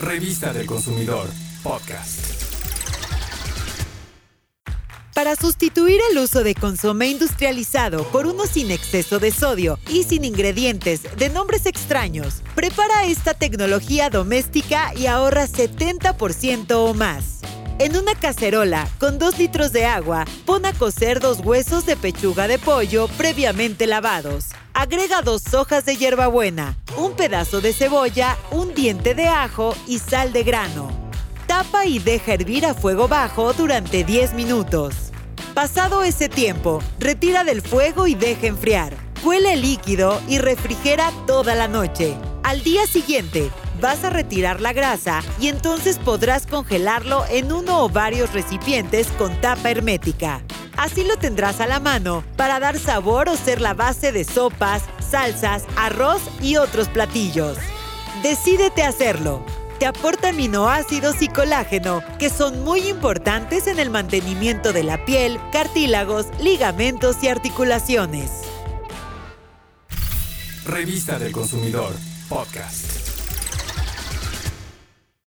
Revista del Consumidor, podcast. Para sustituir el uso de consomé industrializado por uno sin exceso de sodio y sin ingredientes de nombres extraños, prepara esta tecnología doméstica y ahorra 70% o más. En una cacerola con 2 litros de agua, pon a cocer dos huesos de pechuga de pollo previamente lavados. Agrega dos hojas de hierbabuena, un pedazo de cebolla, un diente de ajo y sal de grano. Tapa y deja hervir a fuego bajo durante 10 minutos. Pasado ese tiempo, retira del fuego y deja enfriar. Cuele el líquido y refrigera toda la noche. Al día siguiente, vas a retirar la grasa y entonces podrás congelarlo en uno o varios recipientes con tapa hermética. Así lo tendrás a la mano para dar sabor o ser la base de sopas, salsas, arroz y otros platillos. Decídete a hacerlo. Te aporta aminoácidos y colágeno, que son muy importantes en el mantenimiento de la piel, cartílagos, ligamentos y articulaciones. Revista del Consumidor, podcast.